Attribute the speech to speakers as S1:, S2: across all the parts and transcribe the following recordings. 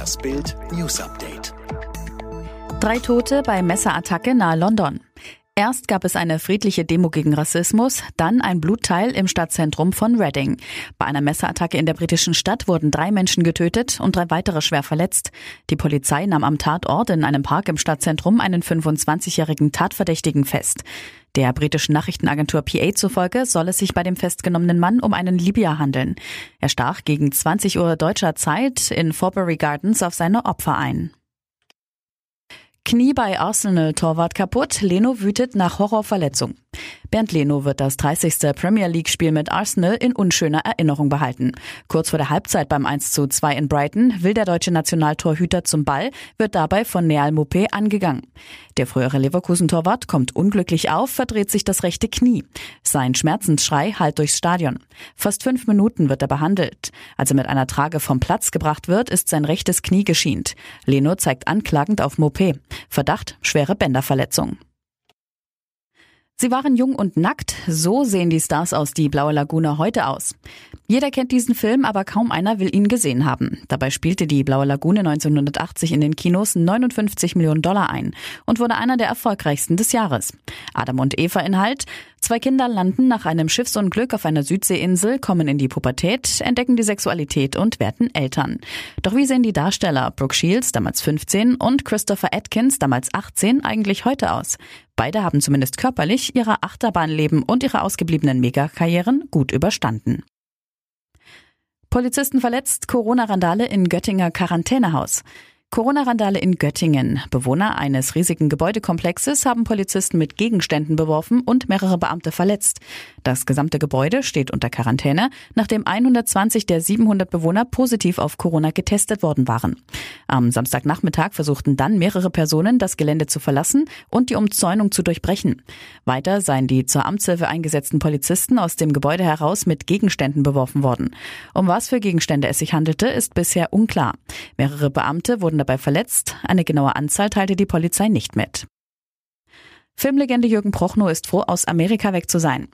S1: Das Bild News Update.
S2: Drei Tote bei Messerattacke nahe London. Erst gab es eine friedliche Demo gegen Rassismus, dann ein Blutteil im Stadtzentrum von Reading. Bei einer Messerattacke in der britischen Stadt wurden drei Menschen getötet und drei weitere schwer verletzt. Die Polizei nahm am Tatort in einem Park im Stadtzentrum einen 25-jährigen Tatverdächtigen fest. Der britischen Nachrichtenagentur PA zufolge soll es sich bei dem festgenommenen Mann um einen Libyer handeln. Er stach gegen 20 Uhr deutscher Zeit in Forbury Gardens auf seine Opfer ein. Knie bei Arsenal-Torwart kaputt, Leno wütet nach Horrorverletzung. Bernd Leno wird das 30. Premier League-Spiel mit Arsenal in unschöner Erinnerung behalten. Kurz vor der Halbzeit beim 1 zu 2 in Brighton will der deutsche Nationaltorhüter zum Ball, wird dabei von Neal Mopé angegangen. Der frühere Leverkusen-Torwart kommt unglücklich auf, verdreht sich das rechte Knie. Sein Schmerzensschrei hallt durchs Stadion. Fast fünf Minuten wird er behandelt. Als er mit einer Trage vom Platz gebracht wird, ist sein rechtes Knie geschient. Leno zeigt anklagend auf Mopé. Verdacht schwere Bänderverletzung. Sie waren jung und nackt, so sehen die Stars aus Die Blaue Lagune heute aus. Jeder kennt diesen Film, aber kaum einer will ihn gesehen haben. Dabei spielte Die Blaue Lagune 1980 in den Kinos 59 Millionen Dollar ein und wurde einer der erfolgreichsten des Jahres. Adam und Eva Inhalt. Zwei Kinder landen nach einem Schiffsunglück auf einer Südseeinsel, kommen in die Pubertät, entdecken die Sexualität und werden Eltern. Doch wie sehen die Darsteller Brooke Shields, damals 15, und Christopher Atkins, damals 18, eigentlich heute aus? Beide haben zumindest körperlich ihre Achterbahnleben und ihre ausgebliebenen Megakarrieren gut überstanden. Polizisten verletzt, Corona-Randale in Göttinger Quarantänehaus. Corona-Randale in Göttingen. Bewohner eines riesigen Gebäudekomplexes haben Polizisten mit Gegenständen beworfen und mehrere Beamte verletzt. Das gesamte Gebäude steht unter Quarantäne, nachdem 120 der 700 Bewohner positiv auf Corona getestet worden waren. Am Samstagnachmittag versuchten dann mehrere Personen, das Gelände zu verlassen und die Umzäunung zu durchbrechen. Weiter seien die zur Amtshilfe eingesetzten Polizisten aus dem Gebäude heraus mit Gegenständen beworfen worden. Um was für Gegenstände es sich handelte, ist bisher unklar. Mehrere Beamte wurden dabei verletzt. Eine genaue Anzahl teilte die Polizei nicht mit. Filmlegende Jürgen Prochnow ist froh, aus Amerika weg zu sein.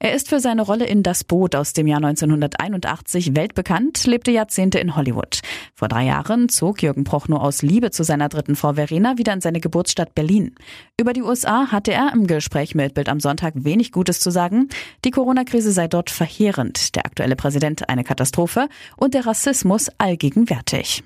S2: Er ist für seine Rolle in Das Boot aus dem Jahr 1981 weltbekannt, lebte Jahrzehnte in Hollywood. Vor drei Jahren zog Jürgen Prochnow aus Liebe zu seiner dritten Frau Verena wieder in seine Geburtsstadt Berlin. Über die USA hatte er im Gespräch mit Bild am Sonntag wenig Gutes zu sagen. Die Corona-Krise sei dort verheerend, der aktuelle Präsident eine Katastrophe und der Rassismus allgegenwärtig.